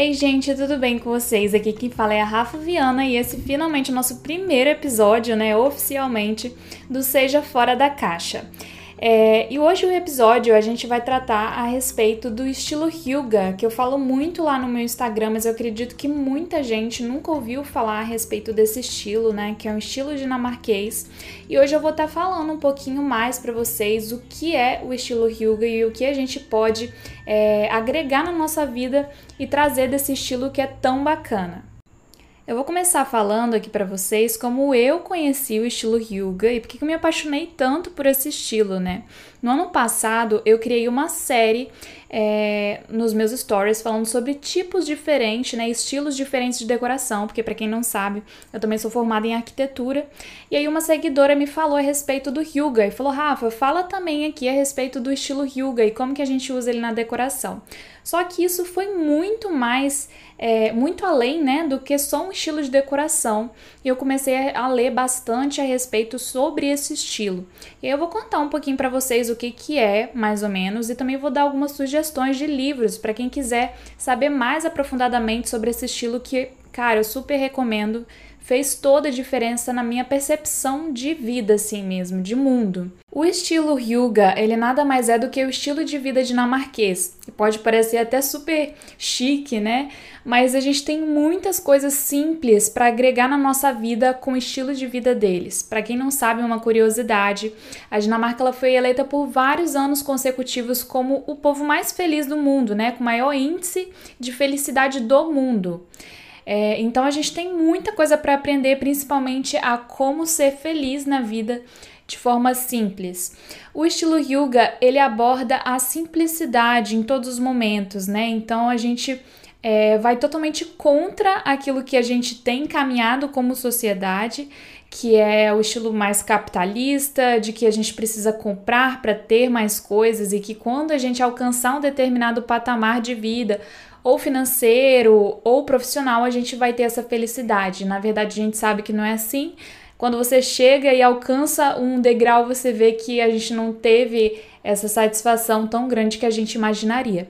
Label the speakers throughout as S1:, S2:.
S1: Ei, gente, tudo bem com vocês? Aqui quem fala é a Rafa Viana e esse finalmente é o nosso primeiro episódio, né, oficialmente, do Seja Fora da Caixa. É, e hoje o episódio a gente vai tratar a respeito do estilo Hyuga, que eu falo muito lá no meu Instagram, mas eu acredito que muita gente nunca ouviu falar a respeito desse estilo, né? Que é um estilo dinamarquês. E hoje eu vou estar tá falando um pouquinho mais para vocês o que é o estilo Hyuga e o que a gente pode é, agregar na nossa vida e trazer desse estilo que é tão bacana. Eu vou começar falando aqui para vocês como eu conheci o estilo Hyuga e porque eu me apaixonei tanto por esse estilo, né? No ano passado eu criei uma série é, nos meus stories falando sobre tipos diferentes, né? Estilos diferentes de decoração, porque para quem não sabe, eu também sou formada em arquitetura. E aí uma seguidora me falou a respeito do Hyuga e falou: Rafa, fala também aqui a respeito do estilo Hyuga e como que a gente usa ele na decoração. Só que isso foi muito mais, é, muito além, né, do que só um estilo de decoração. E eu comecei a ler bastante a respeito sobre esse estilo. E eu vou contar um pouquinho para vocês o que que é, mais ou menos, e também vou dar algumas sugestões de livros para quem quiser saber mais aprofundadamente sobre esse estilo que, cara, eu super recomendo fez toda a diferença na minha percepção de vida, assim mesmo, de mundo. O estilo Hyuga, ele nada mais é do que o estilo de vida dinamarquês, pode parecer até super chique, né? Mas a gente tem muitas coisas simples para agregar na nossa vida com o estilo de vida deles. Para quem não sabe, uma curiosidade, a Dinamarca ela foi eleita por vários anos consecutivos como o povo mais feliz do mundo, né? Com maior índice de felicidade do mundo. É, então a gente tem muita coisa para aprender, principalmente a como ser feliz na vida de forma simples. O estilo Yuga ele aborda a simplicidade em todos os momentos, né? Então a gente é, vai totalmente contra aquilo que a gente tem caminhado como sociedade, que é o estilo mais capitalista, de que a gente precisa comprar para ter mais coisas e que quando a gente alcançar um determinado patamar de vida, ou financeiro ou profissional, a gente vai ter essa felicidade. Na verdade, a gente sabe que não é assim. Quando você chega e alcança um degrau, você vê que a gente não teve essa satisfação tão grande que a gente imaginaria.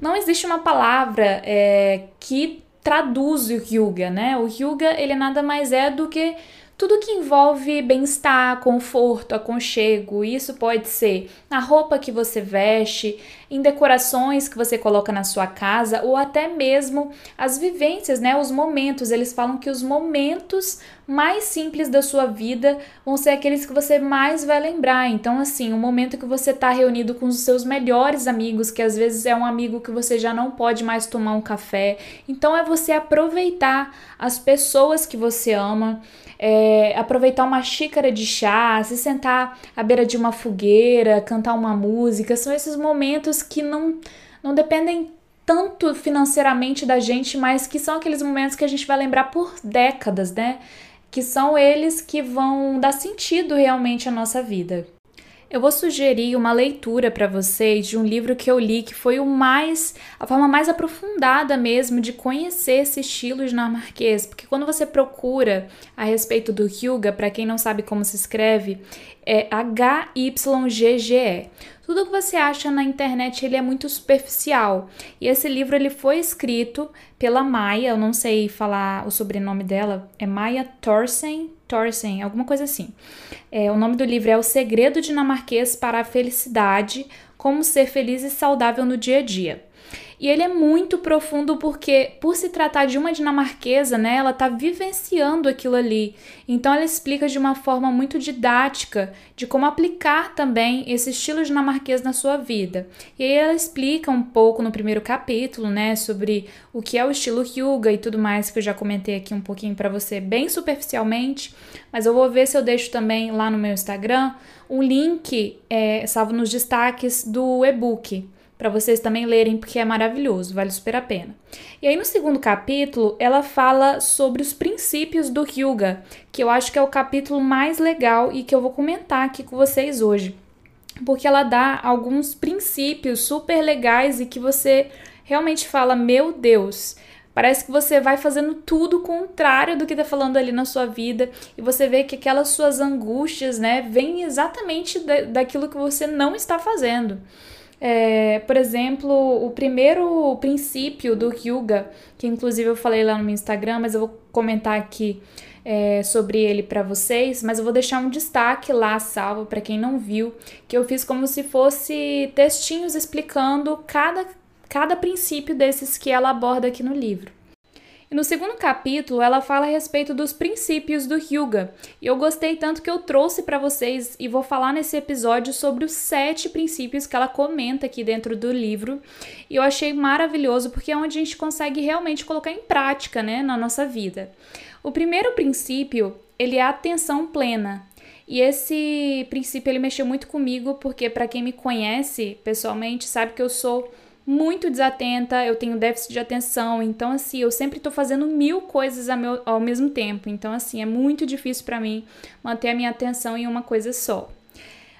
S1: Não existe uma palavra é, que traduz o Hyuga, né? O Hyuga, ele nada mais é do que tudo que envolve bem-estar, conforto, aconchego, isso pode ser na roupa que você veste, em decorações que você coloca na sua casa ou até mesmo as vivências, né? Os momentos. Eles falam que os momentos mais simples da sua vida vão ser aqueles que você mais vai lembrar. Então, assim, o momento que você está reunido com os seus melhores amigos, que às vezes é um amigo que você já não pode mais tomar um café. Então, é você aproveitar as pessoas que você ama é, aproveitar uma xícara de chá, se sentar à beira de uma fogueira, cantar uma música. São esses momentos que não, não dependem tanto financeiramente da gente, mas que são aqueles momentos que a gente vai lembrar por décadas, né? Que são eles que vão dar sentido realmente à nossa vida. Eu vou sugerir uma leitura para vocês de um livro que eu li que foi o mais a forma mais aprofundada mesmo de conhecer esse estilo dinamarquês, porque quando você procura a respeito do Hyuga, para quem não sabe como se escreve, é H Y G G E. Tudo que você acha na internet ele é muito superficial. E esse livro ele foi escrito pela Maia, eu não sei falar o sobrenome dela, é Maia Thorsen, Thorsen, alguma coisa assim. É, o nome do livro é O Segredo Dinamarquês para a Felicidade: Como Ser Feliz e Saudável no Dia a Dia. E ele é muito profundo porque, por se tratar de uma dinamarquesa, né, ela está vivenciando aquilo ali. Então, ela explica de uma forma muito didática de como aplicar também esse estilo dinamarquês na sua vida. E aí, ela explica um pouco no primeiro capítulo, né, sobre o que é o estilo Hyuga e tudo mais, que eu já comentei aqui um pouquinho para você, bem superficialmente. Mas eu vou ver se eu deixo também lá no meu Instagram um link, é, salvo nos destaques do e-book para vocês também lerem, porque é maravilhoso, vale super a pena. E aí, no segundo capítulo, ela fala sobre os princípios do Hyuga, que eu acho que é o capítulo mais legal e que eu vou comentar aqui com vocês hoje. Porque ela dá alguns princípios super legais e que você realmente fala: Meu Deus, Parece que você vai fazendo tudo o contrário do que está falando ali na sua vida e você vê que aquelas suas angústias, né, vêm exatamente da, daquilo que você não está fazendo. É, por exemplo, o primeiro princípio do Hyuga, que inclusive eu falei lá no meu Instagram, mas eu vou comentar aqui é, sobre ele para vocês, mas eu vou deixar um destaque lá salvo para quem não viu, que eu fiz como se fosse textinhos explicando cada, cada princípio desses que ela aborda aqui no livro. E no segundo capítulo, ela fala a respeito dos princípios do Hyuga. E eu gostei tanto que eu trouxe para vocês e vou falar nesse episódio sobre os sete princípios que ela comenta aqui dentro do livro. E eu achei maravilhoso porque é onde a gente consegue realmente colocar em prática, né, na nossa vida. O primeiro princípio, ele é a atenção plena. E esse princípio ele mexeu muito comigo porque para quem me conhece pessoalmente sabe que eu sou muito desatenta, eu tenho déficit de atenção, então assim, eu sempre estou fazendo mil coisas ao, meu, ao mesmo tempo. Então assim, é muito difícil para mim manter a minha atenção em uma coisa só.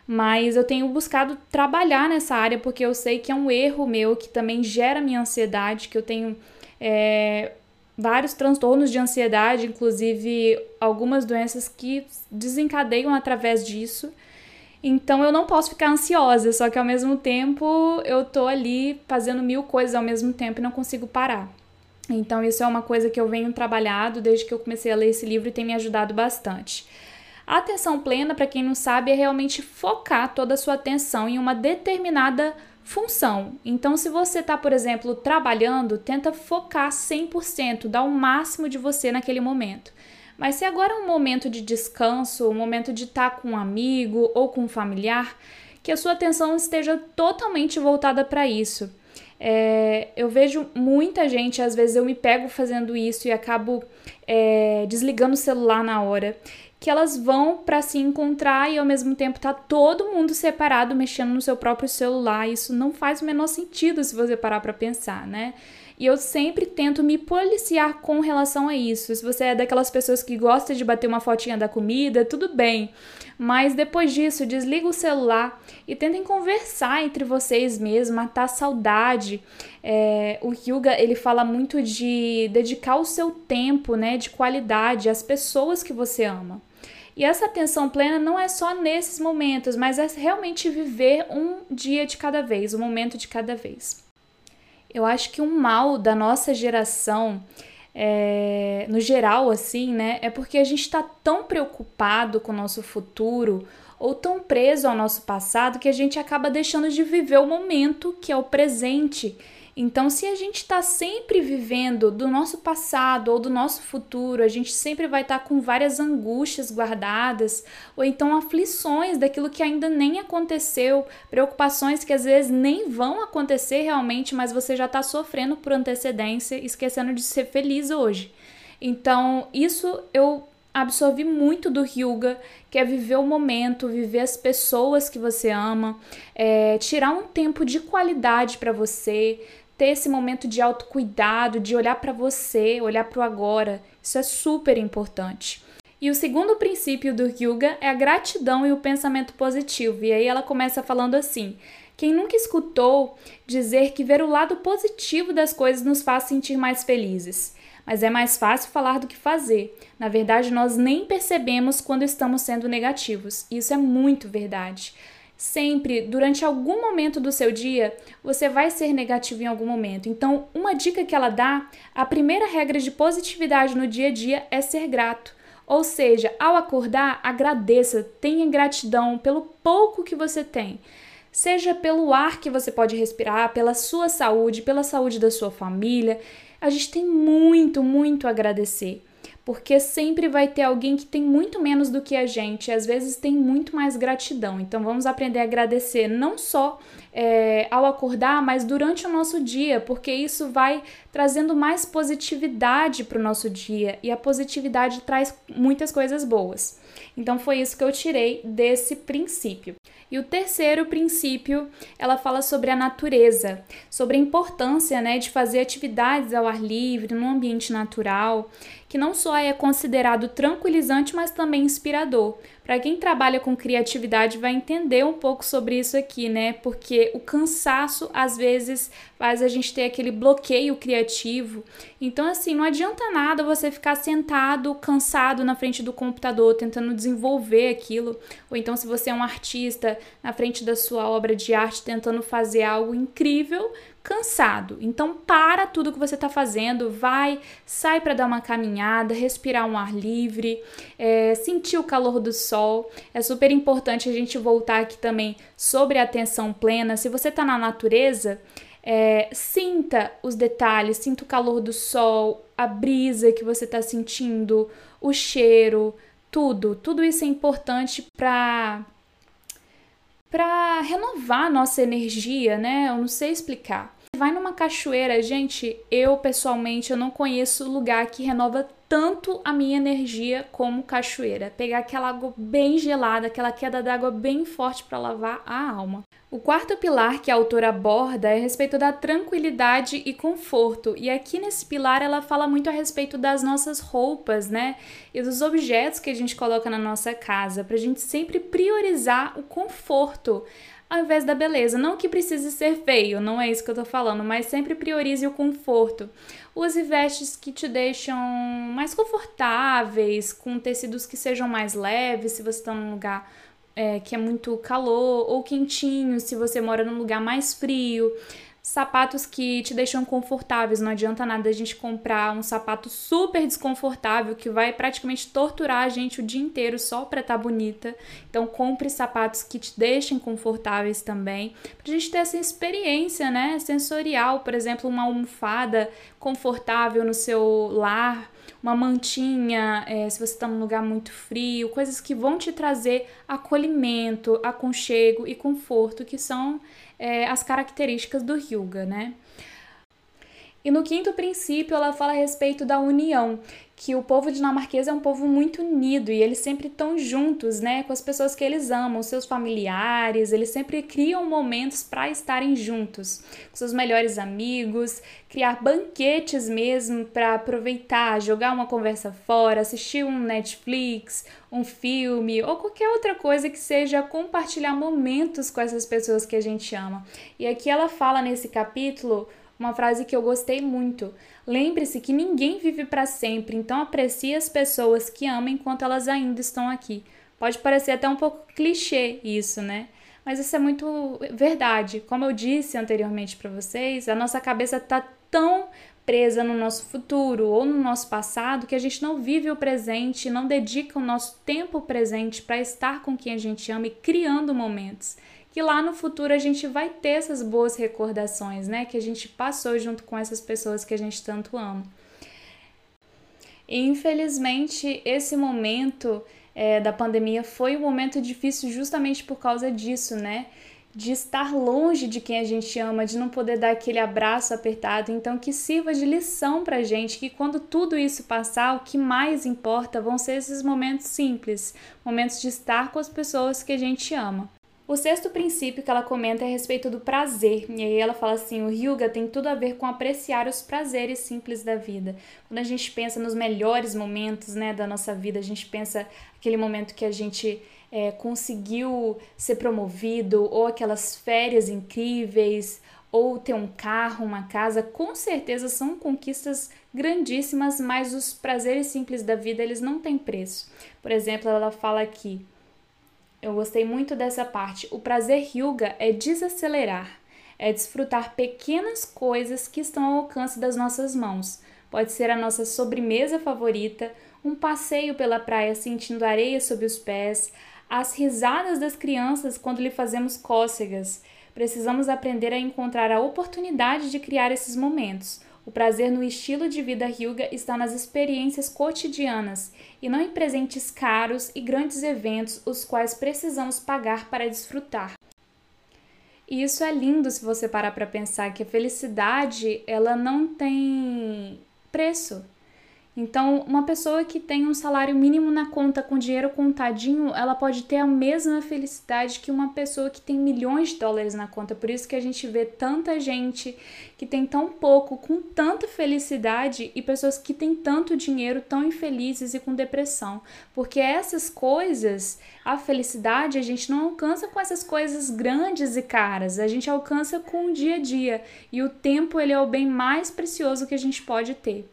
S1: Mas eu tenho buscado trabalhar nessa área porque eu sei que é um erro meu que também gera minha ansiedade, que eu tenho é, vários transtornos de ansiedade, inclusive algumas doenças que desencadeiam através disso. Então eu não posso ficar ansiosa, só que ao mesmo tempo eu tô ali fazendo mil coisas ao mesmo tempo e não consigo parar. Então isso é uma coisa que eu venho trabalhado desde que eu comecei a ler esse livro e tem me ajudado bastante. A atenção plena, para quem não sabe, é realmente focar toda a sua atenção em uma determinada função. Então, se você está, por exemplo, trabalhando, tenta focar 100%, dar o máximo de você naquele momento. Mas se agora é um momento de descanso, um momento de estar tá com um amigo ou com um familiar, que a sua atenção esteja totalmente voltada para isso. É, eu vejo muita gente, às vezes eu me pego fazendo isso e acabo é, desligando o celular na hora, que elas vão para se encontrar e ao mesmo tempo tá todo mundo separado mexendo no seu próprio celular. Isso não faz o menor sentido se você parar para pensar, né? E eu sempre tento me policiar com relação a isso. Se você é daquelas pessoas que gosta de bater uma fotinha da comida, tudo bem. Mas depois disso, desliga o celular e tentem conversar entre vocês mesmos, matar saudade. É, o Yuga ele fala muito de dedicar o seu tempo, né, de qualidade às pessoas que você ama. E essa atenção plena não é só nesses momentos, mas é realmente viver um dia de cada vez, um momento de cada vez. Eu acho que um mal da nossa geração, é, no geral, assim, né, é porque a gente está tão preocupado com o nosso futuro ou tão preso ao nosso passado que a gente acaba deixando de viver o momento, que é o presente então, se a gente está sempre vivendo do nosso passado ou do nosso futuro, a gente sempre vai estar tá com várias angústias guardadas, ou então aflições daquilo que ainda nem aconteceu, preocupações que às vezes nem vão acontecer realmente, mas você já está sofrendo por antecedência, esquecendo de ser feliz hoje. Então, isso eu absorvi muito do Hyuga, que é viver o momento, viver as pessoas que você ama, é, tirar um tempo de qualidade para você, ter esse momento de autocuidado, de olhar para você, olhar para o agora. Isso é super importante. E o segundo princípio do Yoga é a gratidão e o pensamento positivo. E aí ela começa falando assim: quem nunca escutou dizer que ver o lado positivo das coisas nos faz sentir mais felizes? Mas é mais fácil falar do que fazer. Na verdade, nós nem percebemos quando estamos sendo negativos. Isso é muito verdade. Sempre, durante algum momento do seu dia, você vai ser negativo em algum momento. Então, uma dica que ela dá, a primeira regra de positividade no dia a dia é ser grato. Ou seja, ao acordar, agradeça, tenha gratidão pelo pouco que você tem. Seja pelo ar que você pode respirar, pela sua saúde, pela saúde da sua família. A gente tem muito, muito a agradecer porque sempre vai ter alguém que tem muito menos do que a gente, e às vezes tem muito mais gratidão. Então vamos aprender a agradecer não só é, ao acordar, mas durante o nosso dia, porque isso vai trazendo mais positividade para o nosso dia e a positividade traz muitas coisas boas. Então foi isso que eu tirei desse princípio. E o terceiro princípio, ela fala sobre a natureza, sobre a importância, né, de fazer atividades ao ar livre, num ambiente natural, que não só é considerado tranquilizante, mas também inspirador. Para quem trabalha com criatividade vai entender um pouco sobre isso aqui, né? Porque o cansaço às vezes faz a gente ter aquele bloqueio criativo. Então assim, não adianta nada você ficar sentado, cansado na frente do computador tentando desenvolver aquilo. ou então se você é um artista na frente da sua obra de arte tentando fazer algo incrível, cansado. Então para tudo que você está fazendo, vai, sai para dar uma caminhada, respirar um ar livre, é, sentir o calor do sol. É super importante a gente voltar aqui também sobre a atenção plena. Se você está na natureza, é, sinta os detalhes, sinta o calor do sol, a brisa que você está sentindo, o cheiro, tudo. Tudo isso é importante para para renovar nossa energia, né? Eu não sei explicar. Vai numa cachoeira, gente, eu pessoalmente eu não conheço lugar que renova tanto a minha energia como cachoeira. Pegar aquela água bem gelada, aquela queda d'água bem forte para lavar a alma. O quarto pilar que a autora aborda é a respeito da tranquilidade e conforto. E aqui nesse pilar ela fala muito a respeito das nossas roupas, né? E dos objetos que a gente coloca na nossa casa, para a gente sempre priorizar o conforto ao invés da beleza. Não que precise ser feio, não é isso que eu tô falando, mas sempre priorize o conforto. Use vestes que te deixam mais confortáveis, com tecidos que sejam mais leves, se você está num lugar é, que é muito calor, ou quentinho se você mora num lugar mais frio. Sapatos que te deixam confortáveis, não adianta nada a gente comprar um sapato super desconfortável que vai praticamente torturar a gente o dia inteiro só para estar tá bonita. Então compre sapatos que te deixem confortáveis também, pra gente ter essa experiência, né, sensorial, por exemplo, uma almofada confortável no seu lar uma mantinha, é, se você está num lugar muito frio, coisas que vão te trazer acolhimento, aconchego e conforto, que são é, as características do Hyuga, né? E no quinto princípio, ela fala a respeito da união, que o povo dinamarquês é um povo muito unido e eles sempre estão juntos, né, com as pessoas que eles amam, seus familiares, eles sempre criam momentos para estarem juntos, com seus melhores amigos, criar banquetes mesmo para aproveitar, jogar uma conversa fora, assistir um Netflix, um filme ou qualquer outra coisa que seja compartilhar momentos com essas pessoas que a gente ama. E aqui ela fala nesse capítulo uma frase que eu gostei muito. Lembre-se que ninguém vive para sempre, então aprecie as pessoas que ama enquanto elas ainda estão aqui. Pode parecer até um pouco clichê isso, né? Mas isso é muito verdade. Como eu disse anteriormente para vocês, a nossa cabeça está tão presa no nosso futuro ou no nosso passado que a gente não vive o presente, não dedica o nosso tempo presente para estar com quem a gente ama e criando momentos que lá no futuro a gente vai ter essas boas recordações, né? Que a gente passou junto com essas pessoas que a gente tanto ama. E infelizmente esse momento é, da pandemia foi um momento difícil justamente por causa disso, né? De estar longe de quem a gente ama, de não poder dar aquele abraço apertado. Então, que sirva de lição pra gente que quando tudo isso passar, o que mais importa vão ser esses momentos simples momentos de estar com as pessoas que a gente ama. O sexto princípio que ela comenta é a respeito do prazer. E aí ela fala assim: o Hyuga tem tudo a ver com apreciar os prazeres simples da vida. Quando a gente pensa nos melhores momentos né, da nossa vida, a gente pensa aquele momento que a gente é, conseguiu ser promovido, ou aquelas férias incríveis, ou ter um carro, uma casa, com certeza são conquistas grandíssimas, mas os prazeres simples da vida eles não têm preço. Por exemplo, ela fala aqui eu gostei muito dessa parte. O prazer Hyuga é desacelerar, é desfrutar pequenas coisas que estão ao alcance das nossas mãos. Pode ser a nossa sobremesa favorita, um passeio pela praia sentindo areia sob os pés, as risadas das crianças quando lhe fazemos cócegas. Precisamos aprender a encontrar a oportunidade de criar esses momentos. O prazer no estilo de vida Hyuga está nas experiências cotidianas e não em presentes caros e grandes eventos os quais precisamos pagar para desfrutar. E isso é lindo se você parar para pensar que a felicidade ela não tem preço. Então, uma pessoa que tem um salário mínimo na conta com dinheiro contadinho, ela pode ter a mesma felicidade que uma pessoa que tem milhões de dólares na conta. Por isso que a gente vê tanta gente que tem tão pouco com tanta felicidade e pessoas que têm tanto dinheiro tão infelizes e com depressão. Porque essas coisas, a felicidade, a gente não alcança com essas coisas grandes e caras, a gente alcança com o dia a dia. E o tempo, ele é o bem mais precioso que a gente pode ter.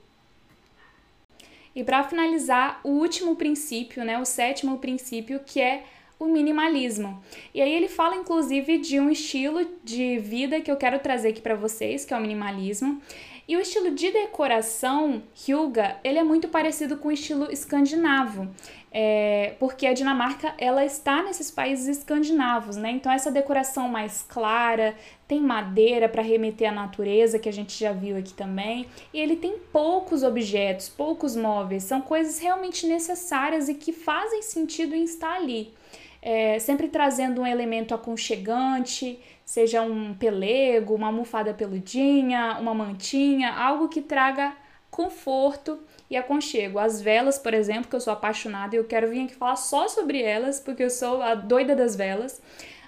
S1: E para finalizar, o último princípio, né, o sétimo princípio, que é o minimalismo. E aí ele fala inclusive de um estilo de vida que eu quero trazer aqui para vocês, que é o minimalismo. E o estilo de decoração Hyuga, ele é muito parecido com o estilo escandinavo, é, porque a Dinamarca ela está nesses países escandinavos, né? Então essa decoração mais clara, tem madeira para remeter à natureza, que a gente já viu aqui também, e ele tem poucos objetos, poucos móveis, são coisas realmente necessárias e que fazem sentido em estar ali é, sempre trazendo um elemento aconchegante, seja um pelego, uma almofada peludinha, uma mantinha, algo que traga conforto e aconchego. As velas, por exemplo, que eu sou apaixonada e eu quero vir aqui falar só sobre elas, porque eu sou a doida das velas.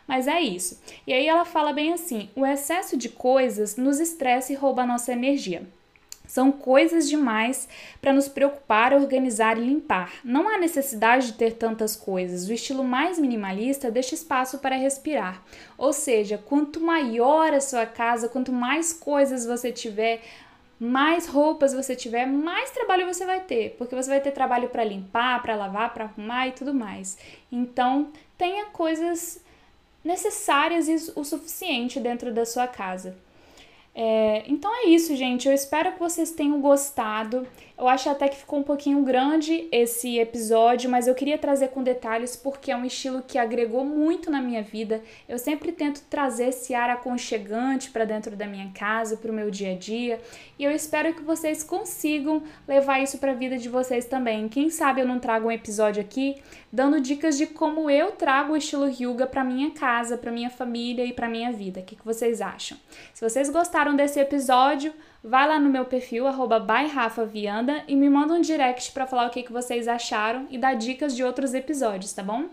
S1: Mas é isso. E aí ela fala bem assim: o excesso de coisas nos estressa e rouba a nossa energia. São coisas demais para nos preocupar, organizar e limpar. Não há necessidade de ter tantas coisas. O estilo mais minimalista deixa espaço para respirar. Ou seja, quanto maior a sua casa, quanto mais coisas você tiver, mais roupas você tiver, mais trabalho você vai ter, porque você vai ter trabalho para limpar, para lavar, para arrumar e tudo mais. Então, tenha coisas necessárias e o suficiente dentro da sua casa. É, então é isso, gente. Eu espero que vocês tenham gostado. Eu acho até que ficou um pouquinho grande esse episódio, mas eu queria trazer com detalhes porque é um estilo que agregou muito na minha vida. Eu sempre tento trazer esse ar aconchegante para dentro da minha casa, para o meu dia a dia, e eu espero que vocês consigam levar isso para a vida de vocês também. Quem sabe eu não trago um episódio aqui dando dicas de como eu trago o estilo Hyuga para minha casa, para minha família e para minha vida. O que, que vocês acham? Se vocês gostaram desse episódio, vai lá no meu perfil, arroba byrafavianda, e me manda um direct para falar o que, que vocês acharam e dar dicas de outros episódios, tá bom?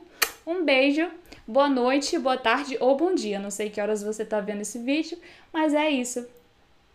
S1: Um beijo, boa noite, boa tarde ou bom dia. Não sei que horas você tá vendo esse vídeo, mas é isso.